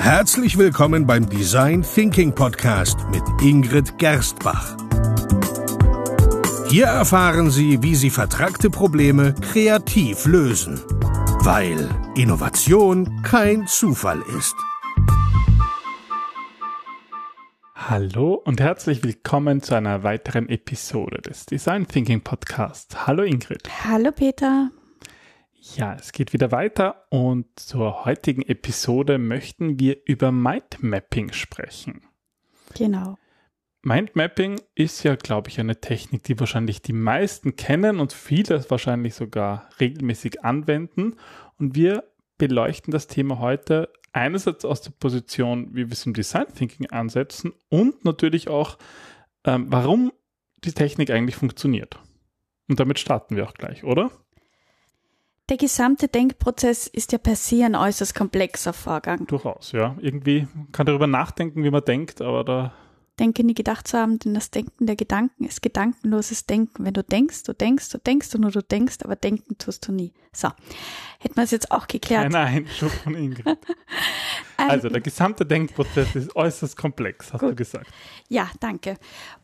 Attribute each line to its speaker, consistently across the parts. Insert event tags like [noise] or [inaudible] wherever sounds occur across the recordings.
Speaker 1: Herzlich willkommen beim Design Thinking Podcast mit Ingrid Gerstbach. Hier erfahren Sie, wie Sie vertragte Probleme kreativ lösen, weil Innovation kein Zufall ist.
Speaker 2: Hallo und herzlich willkommen zu einer weiteren Episode des Design Thinking Podcast. Hallo Ingrid.
Speaker 3: Hallo Peter.
Speaker 2: Ja, es geht wieder weiter und zur heutigen Episode möchten wir über Mindmapping sprechen.
Speaker 3: Genau.
Speaker 2: Mindmapping ist ja, glaube ich, eine Technik, die wahrscheinlich die meisten kennen und viele wahrscheinlich sogar regelmäßig anwenden. Und wir beleuchten das Thema heute einerseits aus der Position, wie wir es im Design Thinking ansetzen und natürlich auch, ähm, warum die Technik eigentlich funktioniert. Und damit starten wir auch gleich, oder?
Speaker 3: Der gesamte Denkprozess ist ja per se ein äußerst komplexer Vorgang.
Speaker 2: Durchaus, ja. Irgendwie kann darüber nachdenken, wie man denkt, aber da
Speaker 3: Denke nie gedacht zu haben, denn das Denken der Gedanken ist gedankenloses Denken. Wenn du denkst, du denkst, du denkst und nur du denkst, aber denken tust du nie. So, hätten wir es jetzt auch geklärt.
Speaker 2: Nein, Einschub von Ingrid. [laughs] also der gesamte Denkprozess ist äußerst komplex, hast Gut. du gesagt.
Speaker 3: Ja, danke.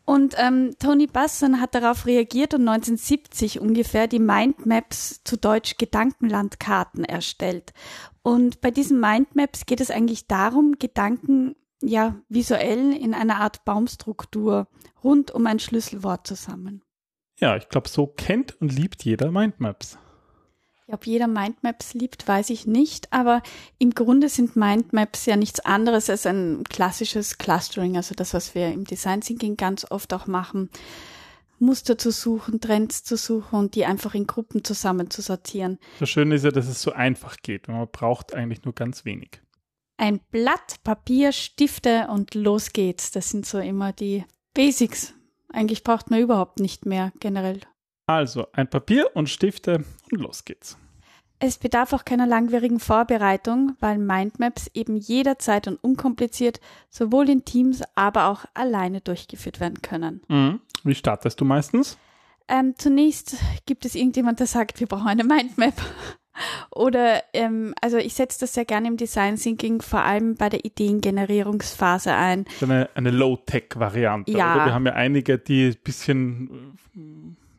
Speaker 3: Und ähm, Tony Basson hat darauf reagiert und 1970 ungefähr die Mindmaps zu Deutsch Gedankenlandkarten erstellt. Und bei diesen Mindmaps geht es eigentlich darum, Gedanken ja, visuell in einer Art Baumstruktur rund um ein Schlüsselwort zusammen.
Speaker 2: Ja, ich glaube, so kennt und liebt jeder Mindmaps.
Speaker 3: Ob jeder Mindmaps liebt, weiß ich nicht, aber im Grunde sind Mindmaps ja nichts anderes als ein klassisches Clustering, also das, was wir im Design Thinking ganz oft auch machen, Muster zu suchen, Trends zu suchen und die einfach in Gruppen zusammen zu sortieren.
Speaker 2: Das Schöne ist ja, dass es so einfach geht, man braucht eigentlich nur ganz wenig
Speaker 3: ein Blatt, Papier, Stifte und los geht's. Das sind so immer die Basics. Eigentlich braucht man überhaupt nicht mehr generell.
Speaker 2: Also ein Papier und Stifte und los geht's.
Speaker 3: Es bedarf auch keiner langwierigen Vorbereitung, weil Mindmaps eben jederzeit und unkompliziert sowohl in Teams, aber auch alleine durchgeführt werden können.
Speaker 2: Mhm. Wie startest du meistens?
Speaker 3: Ähm, zunächst gibt es irgendjemand, der sagt, wir brauchen eine Mindmap. Oder, ähm, also ich setze das sehr gerne im Design Thinking vor allem bei der Ideengenerierungsphase ein.
Speaker 2: Eine, eine Low-Tech-Variante. Ja. Oder? Wir haben ja einige, die ein bisschen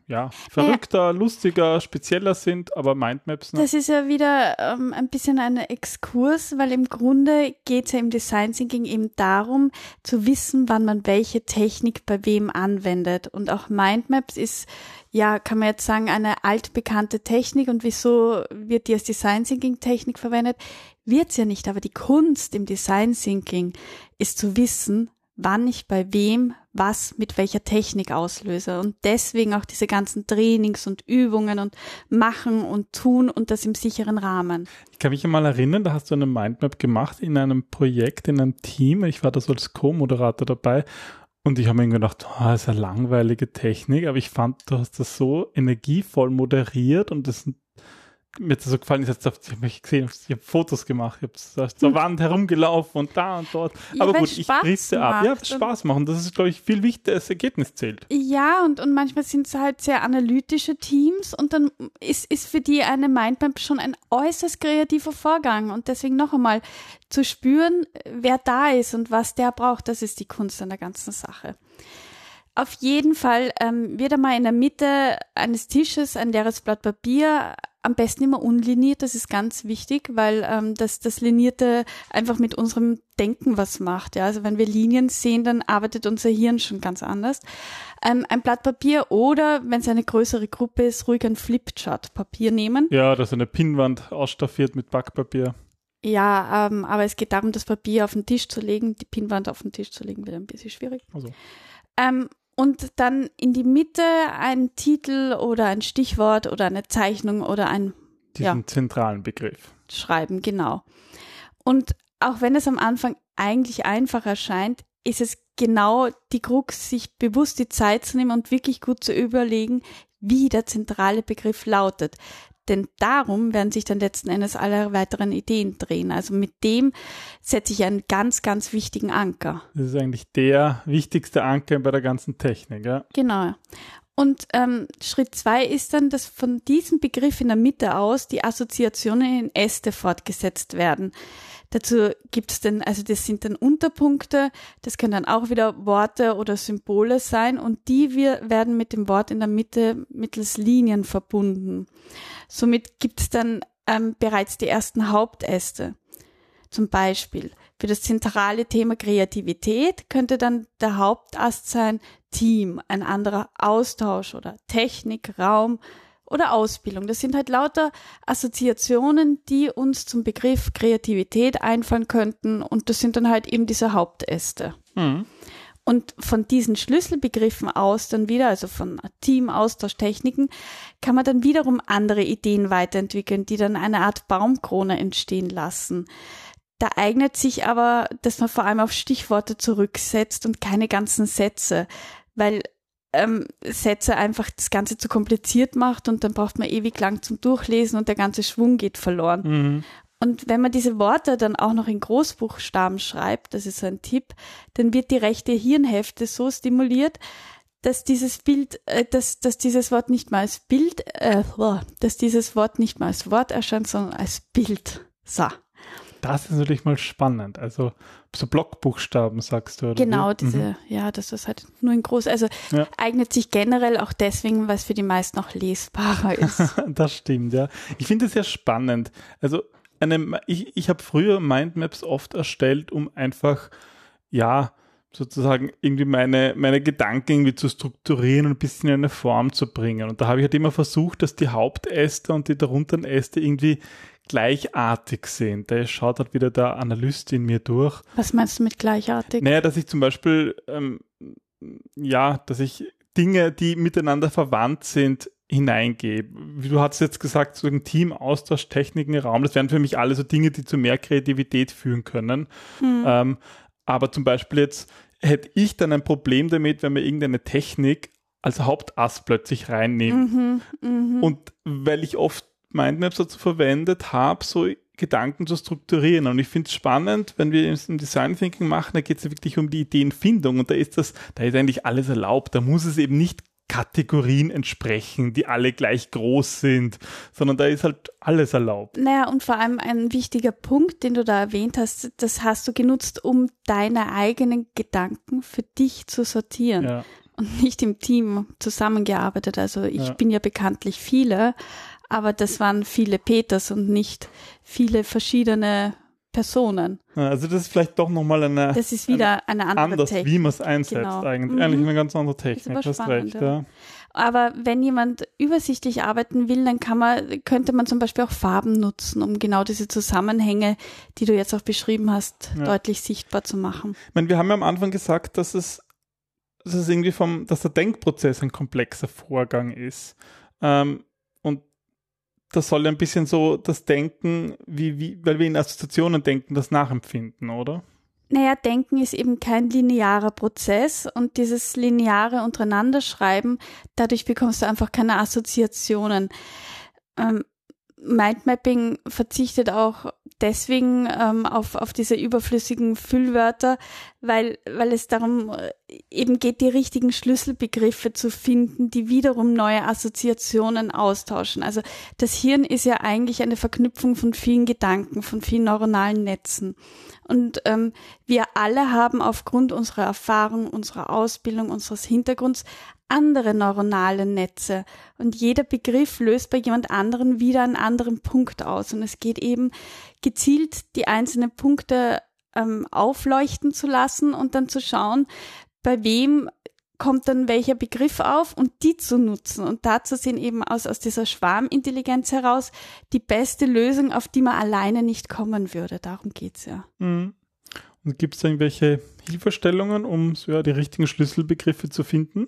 Speaker 2: ja, verrückter, naja, lustiger, spezieller sind, aber Mindmaps.
Speaker 3: Ne? Das ist ja wieder ähm, ein bisschen ein Exkurs, weil im Grunde geht es ja im Design Thinking eben darum, zu wissen, wann man welche Technik bei wem anwendet. Und auch Mindmaps ist, ja, kann man jetzt sagen, eine altbekannte Technik. Und wieso wird die als Design Thinking Technik verwendet? Wird's ja nicht, aber die Kunst im Design Thinking ist zu wissen, wann ich bei wem was mit welcher Technik auslöse. Und deswegen auch diese ganzen Trainings und Übungen und machen und tun und das im sicheren Rahmen.
Speaker 2: Ich kann mich mal erinnern, da hast du eine Mindmap gemacht in einem Projekt, in einem Team. Ich war da so als Co-Moderator dabei. Und ich habe mir gedacht, oh, ist eine langweilige Technik, aber ich fand, du hast das so energievoll moderiert und das mir das so gefallen ist, ich habe mich gesehen, ich habe Fotos gemacht, ich habe zur hm. Wand herumgelaufen und da und dort. Ja, Aber gut, ich richte ab. Ja, Spaß machen. Das ist, glaube ich, viel wichtiger, das Ergebnis zählt.
Speaker 3: Ja, und, und manchmal sind es halt sehr analytische Teams und dann ist, ist für die eine Mindmap schon ein äußerst kreativer Vorgang. Und deswegen noch einmal zu spüren, wer da ist und was der braucht, das ist die Kunst an der ganzen Sache. Auf jeden Fall ähm, wird einmal in der Mitte eines Tisches ein leeres Blatt Papier am besten immer unliniert, das ist ganz wichtig, weil ähm, das, das Linierte einfach mit unserem Denken was macht. Ja? Also wenn wir Linien sehen, dann arbeitet unser Hirn schon ganz anders. Ähm, ein Blatt Papier oder, wenn es eine größere Gruppe ist, ruhig ein Flipchart-Papier nehmen.
Speaker 2: Ja, das ist eine Pinnwand ausstaffiert mit Backpapier.
Speaker 3: Ja, ähm, aber es geht darum, das Papier auf den Tisch zu legen. Die Pinnwand auf den Tisch zu legen, wird ein bisschen schwierig. Also. Ähm, und dann in die Mitte ein Titel oder ein Stichwort oder eine Zeichnung oder ein
Speaker 2: diesen ja, zentralen Begriff
Speaker 3: schreiben, genau. Und auch wenn es am Anfang eigentlich einfach erscheint, ist es genau die Krux, sich bewusst die Zeit zu nehmen und wirklich gut zu überlegen, wie der zentrale Begriff lautet. Denn darum werden sich dann letzten Endes alle weiteren Ideen drehen. Also mit dem setze ich einen ganz, ganz wichtigen Anker.
Speaker 2: Das ist eigentlich der wichtigste Anker bei der ganzen Technik. Ja?
Speaker 3: Genau. Und ähm, Schritt zwei ist dann, dass von diesem Begriff in der Mitte aus die Assoziationen in Äste fortgesetzt werden. Dazu gibt es dann, also das sind dann Unterpunkte, das können dann auch wieder Worte oder Symbole sein und die wir werden mit dem Wort in der Mitte mittels Linien verbunden. Somit gibt es dann ähm, bereits die ersten Hauptäste. Zum Beispiel für das zentrale Thema Kreativität könnte dann der Hauptast sein Team, ein anderer Austausch oder Technik, Raum, oder Ausbildung. Das sind halt lauter Assoziationen, die uns zum Begriff Kreativität einfallen könnten und das sind dann halt eben diese Hauptäste. Mhm. Und von diesen Schlüsselbegriffen aus dann wieder, also von Team, Austausch, Techniken, kann man dann wiederum andere Ideen weiterentwickeln, die dann eine Art Baumkrone entstehen lassen. Da eignet sich aber, dass man vor allem auf Stichworte zurücksetzt und keine ganzen Sätze, weil ähm, Sätze einfach das Ganze zu kompliziert macht und dann braucht man ewig lang zum Durchlesen und der ganze Schwung geht verloren. Mhm. Und wenn man diese Worte dann auch noch in Großbuchstaben schreibt, das ist so ein Tipp, dann wird die rechte Hirnhälfte so stimuliert, dass dieses Bild, äh, dass, dass dieses Wort nicht mal als Bild, äh, dass dieses Wort nicht mal als Wort erscheint, sondern als Bild. So.
Speaker 2: Das ist natürlich mal spannend. Also so Blockbuchstaben sagst du, oder?
Speaker 3: Genau, wie? diese, mhm. ja, das ist halt nur in groß. Also ja. eignet sich generell auch deswegen, weil es für die meisten auch lesbarer ist. [laughs]
Speaker 2: das stimmt, ja. Ich finde es sehr spannend. Also eine, ich, ich habe früher Mindmaps oft erstellt, um einfach, ja, sozusagen irgendwie meine, meine Gedanken irgendwie zu strukturieren und ein bisschen in eine Form zu bringen. Und da habe ich halt immer versucht, dass die Hauptäste und die darunter Äste irgendwie gleichartig sind. Da schaut halt wieder der Analyst in mir durch.
Speaker 3: Was meinst du mit gleichartig?
Speaker 2: Naja, dass ich zum Beispiel, ähm, ja, dass ich Dinge, die miteinander verwandt sind, hineingehe. Wie du hast jetzt gesagt, so ein Team, Austausch, Techniken, Raum, das wären für mich alle so Dinge, die zu mehr Kreativität führen können. Hm. Ähm, aber zum Beispiel jetzt hätte ich dann ein Problem damit, wenn wir irgendeine Technik als Hauptass plötzlich reinnehmen. Mhm, mh. Und weil ich oft Mindmaps dazu verwendet habe, so Gedanken zu strukturieren. Und ich finde es spannend, wenn wir es im Design Thinking machen, da geht es ja wirklich um die Ideenfindung und da ist das, da ist eigentlich alles erlaubt. Da muss es eben nicht Kategorien entsprechen, die alle gleich groß sind, sondern da ist halt alles erlaubt.
Speaker 3: Naja, und vor allem ein wichtiger Punkt, den du da erwähnt hast, das hast du genutzt, um deine eigenen Gedanken für dich zu sortieren. Ja. Und nicht im Team zusammengearbeitet. Also ich ja. bin ja bekanntlich viele, aber das waren viele Peters und nicht viele verschiedene Personen.
Speaker 2: Also das ist vielleicht doch nochmal eine
Speaker 3: Das ist wieder eine, eine andere
Speaker 2: anders, Technik. wie man es einsetzt genau. eigentlich. Mhm. Eigentlich eine ganz andere Technik. Das ist recht, ja.
Speaker 3: Aber wenn jemand übersichtlich arbeiten will, dann kann man, könnte man zum Beispiel auch Farben nutzen, um genau diese Zusammenhänge, die du jetzt auch beschrieben hast, ja. deutlich sichtbar zu machen.
Speaker 2: Ich meine, wir haben ja am Anfang gesagt, dass es, dass es irgendwie vom, dass der Denkprozess ein komplexer Vorgang ist. Ähm, das soll ein bisschen so das Denken, wie, wie, weil wir in Assoziationen denken, das nachempfinden, oder?
Speaker 3: Naja, Denken ist eben kein linearer Prozess und dieses lineare Untereinanderschreiben, dadurch bekommst du einfach keine Assoziationen. Ähm, Mindmapping verzichtet auch deswegen ähm, auf, auf diese überflüssigen Füllwörter, weil, weil es darum äh, eben geht, die richtigen Schlüsselbegriffe zu finden, die wiederum neue Assoziationen austauschen. Also das Hirn ist ja eigentlich eine Verknüpfung von vielen Gedanken, von vielen neuronalen Netzen. Und ähm, wir alle haben aufgrund unserer Erfahrung, unserer Ausbildung, unseres Hintergrunds andere neuronale Netze. Und jeder Begriff löst bei jemand anderen wieder einen anderen Punkt aus. Und es geht eben gezielt, die einzelnen Punkte ähm, aufleuchten zu lassen und dann zu schauen, bei wem kommt dann welcher Begriff auf und die zu nutzen und da zu sehen eben aus, aus dieser Schwarmintelligenz heraus die beste Lösung, auf die man alleine nicht kommen würde. Darum geht's ja. Mhm.
Speaker 2: Und gibt es da irgendwelche Hilfestellungen, um so ja, die richtigen Schlüsselbegriffe zu finden?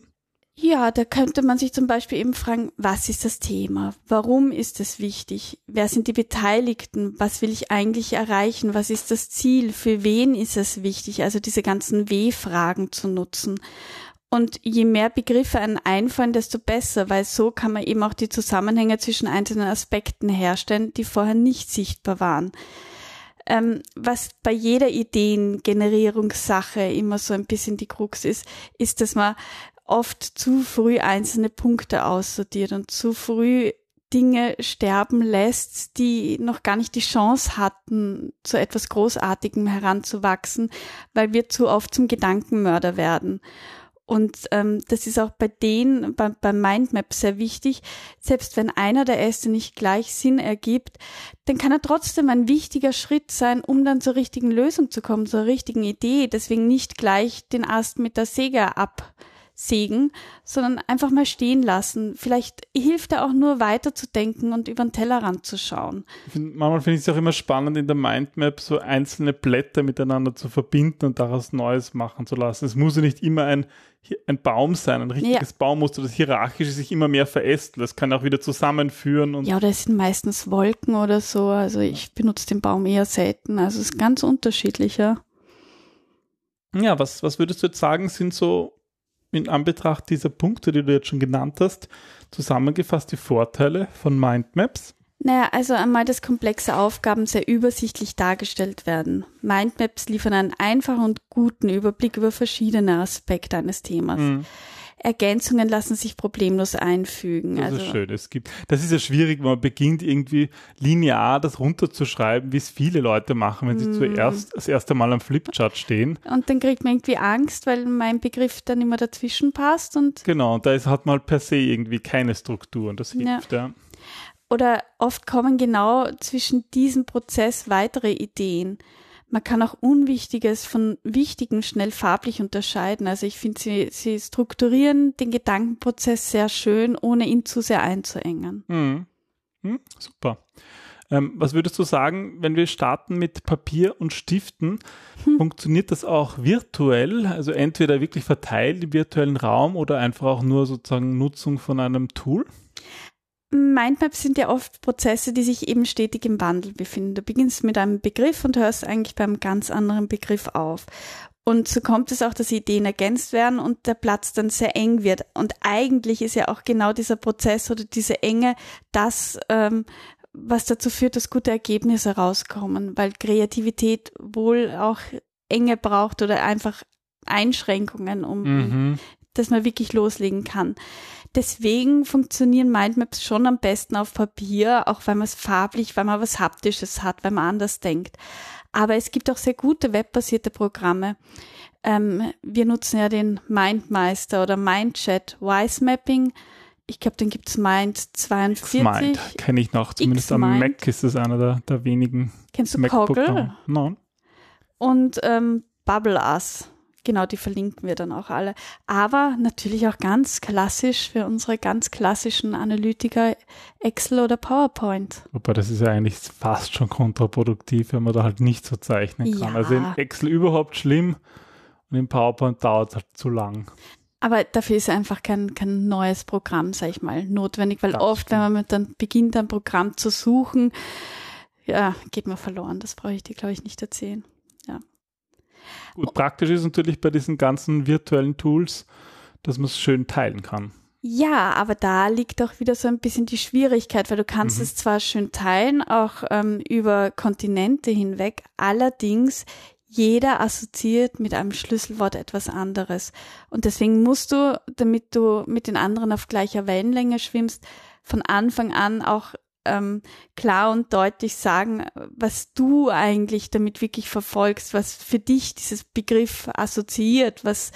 Speaker 3: Ja, da könnte man sich zum Beispiel eben fragen, was ist das Thema? Warum ist es wichtig? Wer sind die Beteiligten? Was will ich eigentlich erreichen? Was ist das Ziel? Für wen ist es wichtig? Also diese ganzen W-Fragen zu nutzen. Und je mehr Begriffe einen einfallen, desto besser, weil so kann man eben auch die Zusammenhänge zwischen einzelnen Aspekten herstellen, die vorher nicht sichtbar waren. Ähm, was bei jeder Ideengenerierungssache immer so ein bisschen die Krux ist, ist, dass man oft zu früh einzelne Punkte aussortiert und zu früh Dinge sterben lässt, die noch gar nicht die Chance hatten, zu etwas Großartigem heranzuwachsen, weil wir zu oft zum Gedankenmörder werden. Und ähm, das ist auch bei denen, bei, beim Mindmap sehr wichtig. Selbst wenn einer der Äste nicht gleich Sinn ergibt, dann kann er trotzdem ein wichtiger Schritt sein, um dann zur richtigen Lösung zu kommen, zur richtigen Idee. Deswegen nicht gleich den Ast mit der Säge ab sägen, sondern einfach mal stehen lassen. Vielleicht hilft er auch nur weiterzudenken und über den Tellerrand zu schauen.
Speaker 2: Find, manchmal finde ich es auch immer spannend, in der Mindmap so einzelne Blätter miteinander zu verbinden und daraus Neues machen zu lassen. Es muss ja nicht immer ein, ein Baum sein, ein richtiges ja. Baummuster, das hierarchisch sich immer mehr verästelt. Das kann auch wieder zusammenführen. Und
Speaker 3: ja, oder es sind meistens Wolken oder so. Also ich benutze den Baum eher selten. Also es ist ganz unterschiedlicher.
Speaker 2: Ja, was, was würdest du jetzt sagen, sind so in Anbetracht dieser Punkte, die du jetzt schon genannt hast, zusammengefasst die Vorteile von Mindmaps?
Speaker 3: Naja, also einmal, dass komplexe Aufgaben sehr übersichtlich dargestellt werden. Mindmaps liefern einen einfachen und guten Überblick über verschiedene Aspekte eines Themas. Mhm. Ergänzungen lassen sich problemlos einfügen.
Speaker 2: Das also, ist schön. Es gibt, das ist ja schwierig, wenn man beginnt, irgendwie linear das runterzuschreiben, wie es viele Leute machen, wenn sie mm. zuerst das erste Mal am Flipchart stehen.
Speaker 3: Und dann kriegt man irgendwie Angst, weil mein Begriff dann immer dazwischen passt und.
Speaker 2: Genau, und da ist, hat man halt per se irgendwie keine Struktur und das hilft, ja. ja.
Speaker 3: Oder oft kommen genau zwischen diesem Prozess weitere Ideen man kann auch Unwichtiges von Wichtigen schnell farblich unterscheiden. Also ich finde, sie, sie strukturieren den Gedankenprozess sehr schön, ohne ihn zu sehr einzuengen.
Speaker 2: Hm. Hm, super. Ähm, was würdest du sagen, wenn wir starten mit Papier und Stiften? Hm. Funktioniert das auch virtuell? Also entweder wirklich verteilt im virtuellen Raum oder einfach auch nur sozusagen Nutzung von einem Tool?
Speaker 3: Mindmaps sind ja oft Prozesse, die sich eben stetig im Wandel befinden. Du beginnst mit einem Begriff und hörst eigentlich beim ganz anderen Begriff auf. Und so kommt es auch, dass Ideen ergänzt werden und der Platz dann sehr eng wird. Und eigentlich ist ja auch genau dieser Prozess oder diese Enge das, ähm, was dazu führt, dass gute Ergebnisse rauskommen, weil Kreativität wohl auch Enge braucht oder einfach Einschränkungen, um mhm. dass man wirklich loslegen kann. Deswegen funktionieren Mindmaps schon am besten auf Papier, auch weil man es farblich, weil man was Haptisches hat, weil man anders denkt. Aber es gibt auch sehr gute webbasierte Programme. Ähm, wir nutzen ja den Mindmeister oder Mindchat Wise Mapping. Ich glaube, den gibt's Mind 42. Mind
Speaker 2: kenne ich noch. Zumindest am Mac ist es einer der, der wenigen.
Speaker 3: Kennst du Coggle?
Speaker 2: Nein.
Speaker 3: Und ähm, Bubble Us Genau, die verlinken wir dann auch alle. Aber natürlich auch ganz klassisch für unsere ganz klassischen Analytiker Excel oder PowerPoint.
Speaker 2: Wobei das ist ja eigentlich fast schon kontraproduktiv, wenn man da halt nicht so zeichnen kann. Ja. Also in Excel überhaupt schlimm und in PowerPoint dauert es halt zu lang.
Speaker 3: Aber dafür ist einfach kein, kein neues Programm, sag ich mal, notwendig, weil das oft, stimmt. wenn man dann beginnt, ein Programm zu suchen, ja, geht man verloren. Das brauche ich dir, glaube ich, nicht erzählen. Ja.
Speaker 2: Gut, praktisch ist natürlich bei diesen ganzen virtuellen Tools, dass man es schön teilen kann.
Speaker 3: Ja, aber da liegt auch wieder so ein bisschen die Schwierigkeit, weil du kannst mhm. es zwar schön teilen, auch ähm, über Kontinente hinweg, allerdings jeder assoziiert mit einem Schlüsselwort etwas anderes. Und deswegen musst du, damit du mit den anderen auf gleicher Wellenlänge schwimmst, von Anfang an auch ähm, klar und deutlich sagen, was du eigentlich damit wirklich verfolgst, was für dich dieses Begriff assoziiert, was,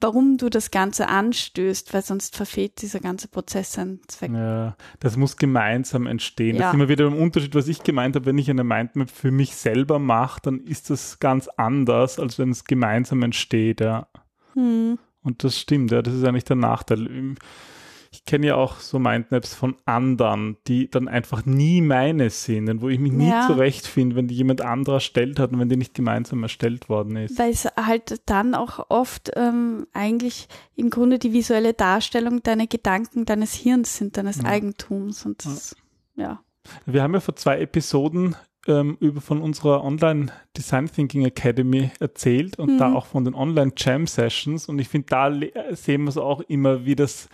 Speaker 3: warum du das Ganze anstößt, weil sonst verfehlt dieser ganze Prozess seinen Zweck.
Speaker 2: Ja, das muss gemeinsam entstehen. Ja. Das ist immer wieder ein Unterschied, was ich gemeint habe, wenn ich eine Mindmap für mich selber mache, dann ist das ganz anders, als wenn es gemeinsam entsteht, ja. Hm. Und das stimmt, ja, das ist eigentlich der Nachteil ich kenne ja auch so Mindmaps von anderen, die dann einfach nie meine sind und wo ich mich nie ja. zurechtfinde, wenn die jemand anderer erstellt hat und wenn die nicht gemeinsam erstellt worden ist.
Speaker 3: Weil es halt dann auch oft ähm, eigentlich im Grunde die visuelle Darstellung deiner Gedanken, deines Hirns sind, deines ja. Eigentums und das, ja. ja.
Speaker 2: Wir haben ja vor zwei Episoden ähm, über von unserer Online Design Thinking Academy erzählt und mhm. da auch von den Online Jam Sessions und ich finde, da sehen wir es auch immer, wie das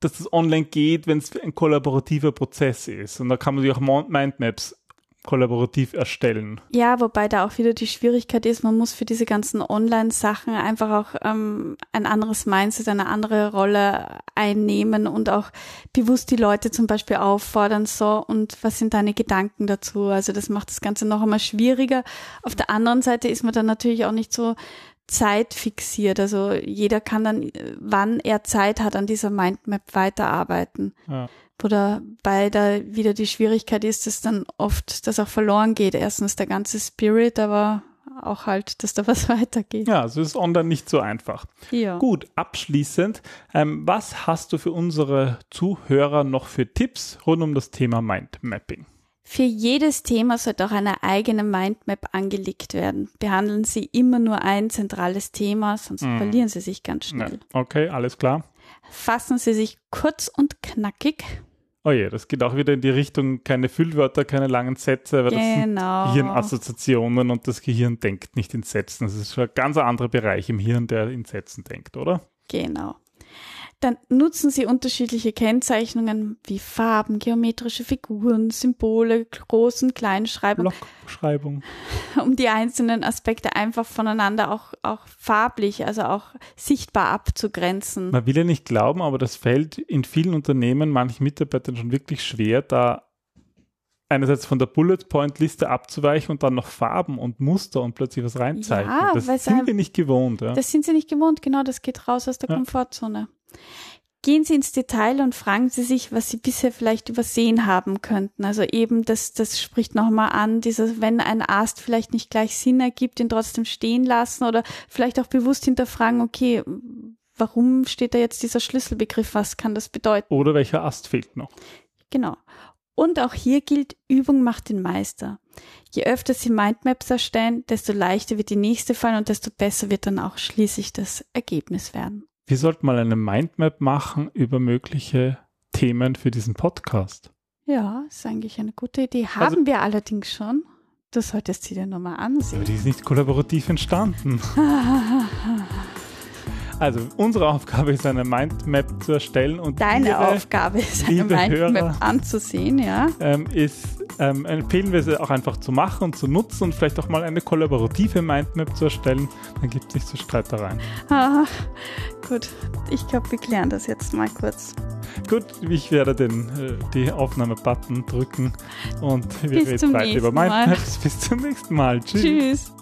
Speaker 2: dass das online geht, wenn es ein kollaborativer Prozess ist. Und da kann man sich auch Mindmaps kollaborativ erstellen.
Speaker 3: Ja, wobei da auch wieder die Schwierigkeit ist, man muss für diese ganzen Online-Sachen einfach auch ähm, ein anderes Mindset, eine andere Rolle einnehmen und auch bewusst die Leute zum Beispiel auffordern, so, und was sind deine Gedanken dazu? Also das macht das Ganze noch einmal schwieriger. Auf der anderen Seite ist man dann natürlich auch nicht so zeitfixiert. Also jeder kann dann, wann er Zeit hat, an dieser Mindmap weiterarbeiten. Ja wo dabei da wieder die Schwierigkeit ist, dass dann oft das auch verloren geht. Erstens der ganze Spirit, aber auch halt, dass da [laughs] was weitergeht.
Speaker 2: Ja, also ist online nicht so einfach. Ja. Gut, abschließend, ähm, was hast du für unsere Zuhörer noch für Tipps rund um das Thema Mindmapping?
Speaker 3: Für jedes Thema sollte auch eine eigene Mindmap angelegt werden. Behandeln Sie immer nur ein zentrales Thema, sonst mm. verlieren Sie sich ganz schnell.
Speaker 2: Ja. Okay, alles klar.
Speaker 3: Fassen Sie sich kurz und knackig.
Speaker 2: Oh je, das geht auch wieder in die Richtung, keine Füllwörter, keine langen Sätze, weil genau. das sind genau. Gehirnassoziationen und das Gehirn denkt nicht in Sätzen. Das ist schon ein ganz anderer Bereich im Hirn, der in Sätzen denkt, oder?
Speaker 3: Genau. Dann nutzen Sie unterschiedliche Kennzeichnungen wie Farben, geometrische Figuren, Symbole, Groß- Kleinschreibung.
Speaker 2: Blockbeschreibung. [laughs]
Speaker 3: Um die einzelnen Aspekte einfach voneinander auch, auch farblich, also auch sichtbar abzugrenzen.
Speaker 2: Man will ja nicht glauben, aber das fällt in vielen Unternehmen manchen Mitarbeitern schon wirklich schwer, da einerseits von der Bullet Point Liste abzuweichen und dann noch Farben und Muster und plötzlich was reinzeichnen. Ja, das sind wir nicht gewohnt. Ja.
Speaker 3: Das sind sie nicht gewohnt, genau, das geht raus aus der ja. Komfortzone. Gehen Sie ins Detail und fragen Sie sich, was Sie bisher vielleicht übersehen haben könnten. Also eben, das, das spricht nochmal an, dieses, wenn ein Ast vielleicht nicht gleich Sinn ergibt, ihn trotzdem stehen lassen oder vielleicht auch bewusst hinterfragen, okay, warum steht da jetzt dieser Schlüsselbegriff, was kann das bedeuten?
Speaker 2: Oder welcher Ast fehlt noch?
Speaker 3: Genau. Und auch hier gilt, Übung macht den Meister. Je öfter Sie Mindmaps erstellen, desto leichter wird die nächste fallen und desto besser wird dann auch schließlich das Ergebnis werden.
Speaker 2: Wir sollten mal eine Mindmap machen über mögliche Themen für diesen Podcast.
Speaker 3: Ja, ist eigentlich eine gute Idee. Also Haben also, wir allerdings schon. Du solltest sie dir nochmal ansehen.
Speaker 2: Aber die ist nicht kollaborativ entstanden. [laughs] Also unsere Aufgabe ist eine Mindmap zu erstellen und
Speaker 3: deine ihre, Aufgabe ist eine Mindmap Hörer, anzusehen, ja.
Speaker 2: Ähm, ist ähm, empfehlen wir sie auch einfach zu machen und zu nutzen und vielleicht auch mal eine kollaborative Mindmap zu erstellen. Dann gibt es nicht so Streitereien.
Speaker 3: Ah, gut, ich glaube, wir klären das jetzt mal kurz.
Speaker 2: Gut, ich werde den äh, die Aufnahme-Button drücken und wir Bis reden weiter über Mindmaps. Bis zum nächsten Mal. Tschüss. Tschüss.